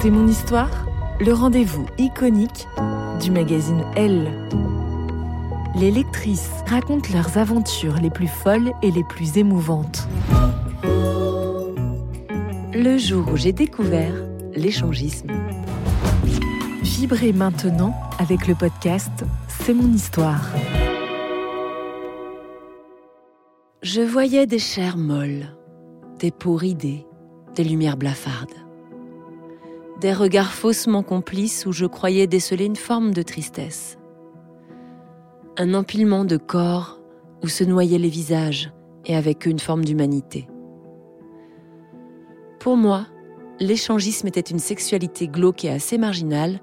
C'est mon histoire, le rendez-vous iconique du magazine Elle. Les lectrices racontent leurs aventures les plus folles et les plus émouvantes. Le jour où j'ai découvert l'échangisme. Vibrez maintenant avec le podcast C'est mon histoire. Je voyais des chairs molles, des peaux ridées, des lumières blafardes des regards faussement complices où je croyais déceler une forme de tristesse. Un empilement de corps où se noyaient les visages et avec eux une forme d'humanité. Pour moi, l'échangisme était une sexualité glauque et assez marginale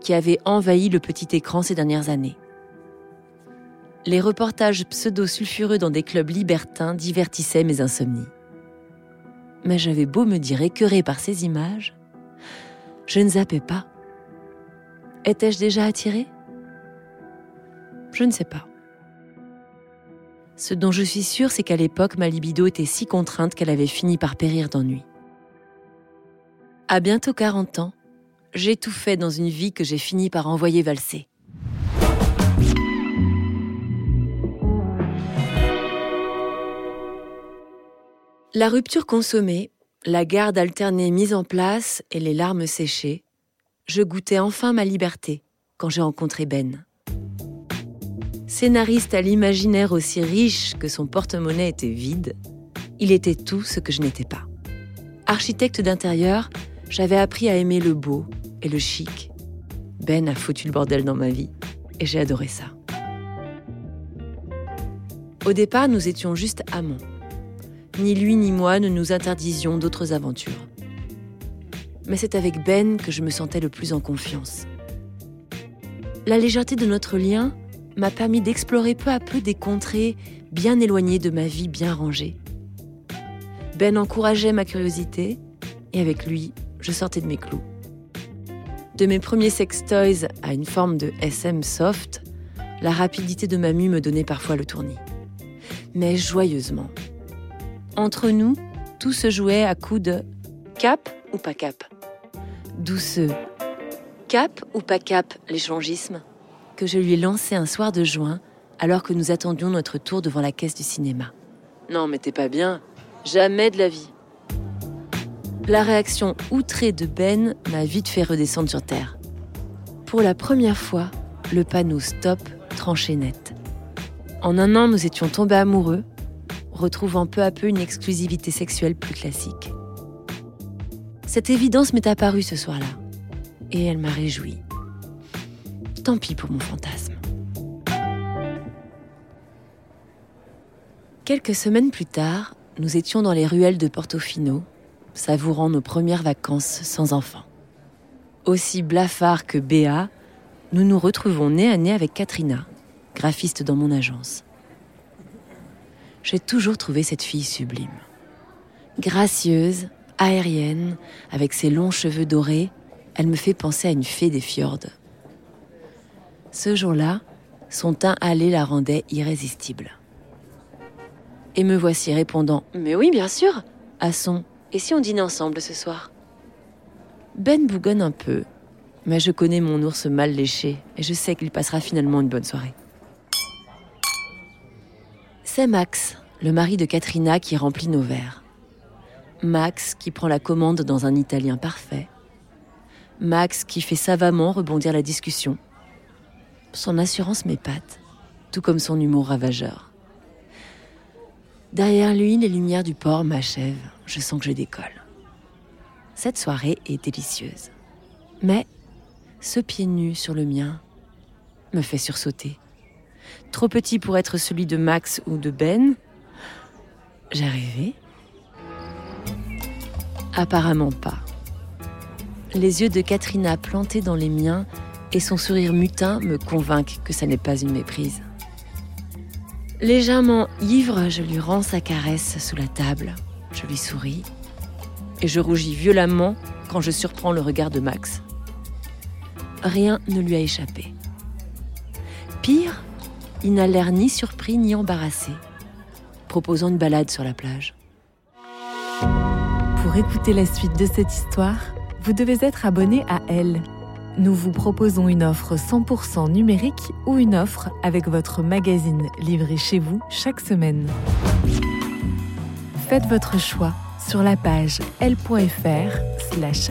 qui avait envahi le petit écran ces dernières années. Les reportages pseudo-sulfureux dans des clubs libertins divertissaient mes insomnies. Mais j'avais beau me dire écœuré par ces images, je ne zappais pas. Étais-je déjà attirée? Je ne sais pas. Ce dont je suis sûre, c'est qu'à l'époque, ma libido était si contrainte qu'elle avait fini par périr d'ennui. À bientôt 40 ans, j'ai tout fait dans une vie que j'ai fini par envoyer valser. La rupture consommée, la garde alternée mise en place et les larmes séchées, je goûtais enfin ma liberté quand j'ai rencontré Ben. Scénariste à l'imaginaire aussi riche que son porte-monnaie était vide, il était tout ce que je n'étais pas. Architecte d'intérieur, j'avais appris à aimer le beau et le chic. Ben a foutu le bordel dans ma vie et j'ai adoré ça. Au départ, nous étions juste amants ni lui ni moi ne nous interdisions d'autres aventures. Mais c'est avec Ben que je me sentais le plus en confiance. La légèreté de notre lien m'a permis d'explorer peu à peu des contrées bien éloignées de ma vie bien rangée. Ben encourageait ma curiosité et avec lui, je sortais de mes clous. De mes premiers sex toys à une forme de SM soft, la rapidité de ma mue me donnait parfois le tournis. Mais joyeusement, entre nous, tout se jouait à coups de cap ou pas cap? D'où ce cap ou pas cap l'échangisme? Que je lui ai lancé un soir de juin alors que nous attendions notre tour devant la caisse du cinéma. Non, mais t'es pas bien. Jamais de la vie. La réaction outrée de Ben m'a vite fait redescendre sur terre. Pour la première fois, le panneau stop tranchait net. En un an, nous étions tombés amoureux retrouvant peu à peu une exclusivité sexuelle plus classique. Cette évidence m'est apparue ce soir-là, et elle m'a réjoui. Tant pis pour mon fantasme. Quelques semaines plus tard, nous étions dans les ruelles de Portofino, savourant nos premières vacances sans enfants. Aussi blafard que Béa, nous nous retrouvons nez à nez avec Katrina, graphiste dans mon agence. J'ai toujours trouvé cette fille sublime. Gracieuse, aérienne, avec ses longs cheveux dorés, elle me fait penser à une fée des fjords. Ce jour-là, son teint hâlé la rendait irrésistible. Et me voici répondant Mais oui, bien sûr à son Et si on dînait ensemble ce soir? Ben bougonne un peu, mais je connais mon ours mal léché et je sais qu'il passera finalement une bonne soirée. C'est Max, le mari de Katrina, qui remplit nos verres. Max qui prend la commande dans un italien parfait. Max qui fait savamment rebondir la discussion. Son assurance m'épate, tout comme son humour ravageur. Derrière lui, les lumières du port m'achèvent. Je sens que je décolle. Cette soirée est délicieuse. Mais ce pied nu sur le mien me fait sursauter. Trop petit pour être celui de Max ou de Ben. Rêvé Apparemment pas. Les yeux de Katrina plantés dans les miens et son sourire mutin me convainquent que ça n'est pas une méprise. Légèrement ivre, je lui rends sa caresse sous la table. Je lui souris. Et je rougis violemment quand je surprends le regard de Max. Rien ne lui a échappé. Il n'a l'air ni surpris ni embarrassé, proposant une balade sur la plage. Pour écouter la suite de cette histoire, vous devez être abonné à Elle nous vous proposons une offre 100% numérique ou une offre avec votre magazine livré chez vous chaque semaine. Faites votre choix sur la page l.fr/slash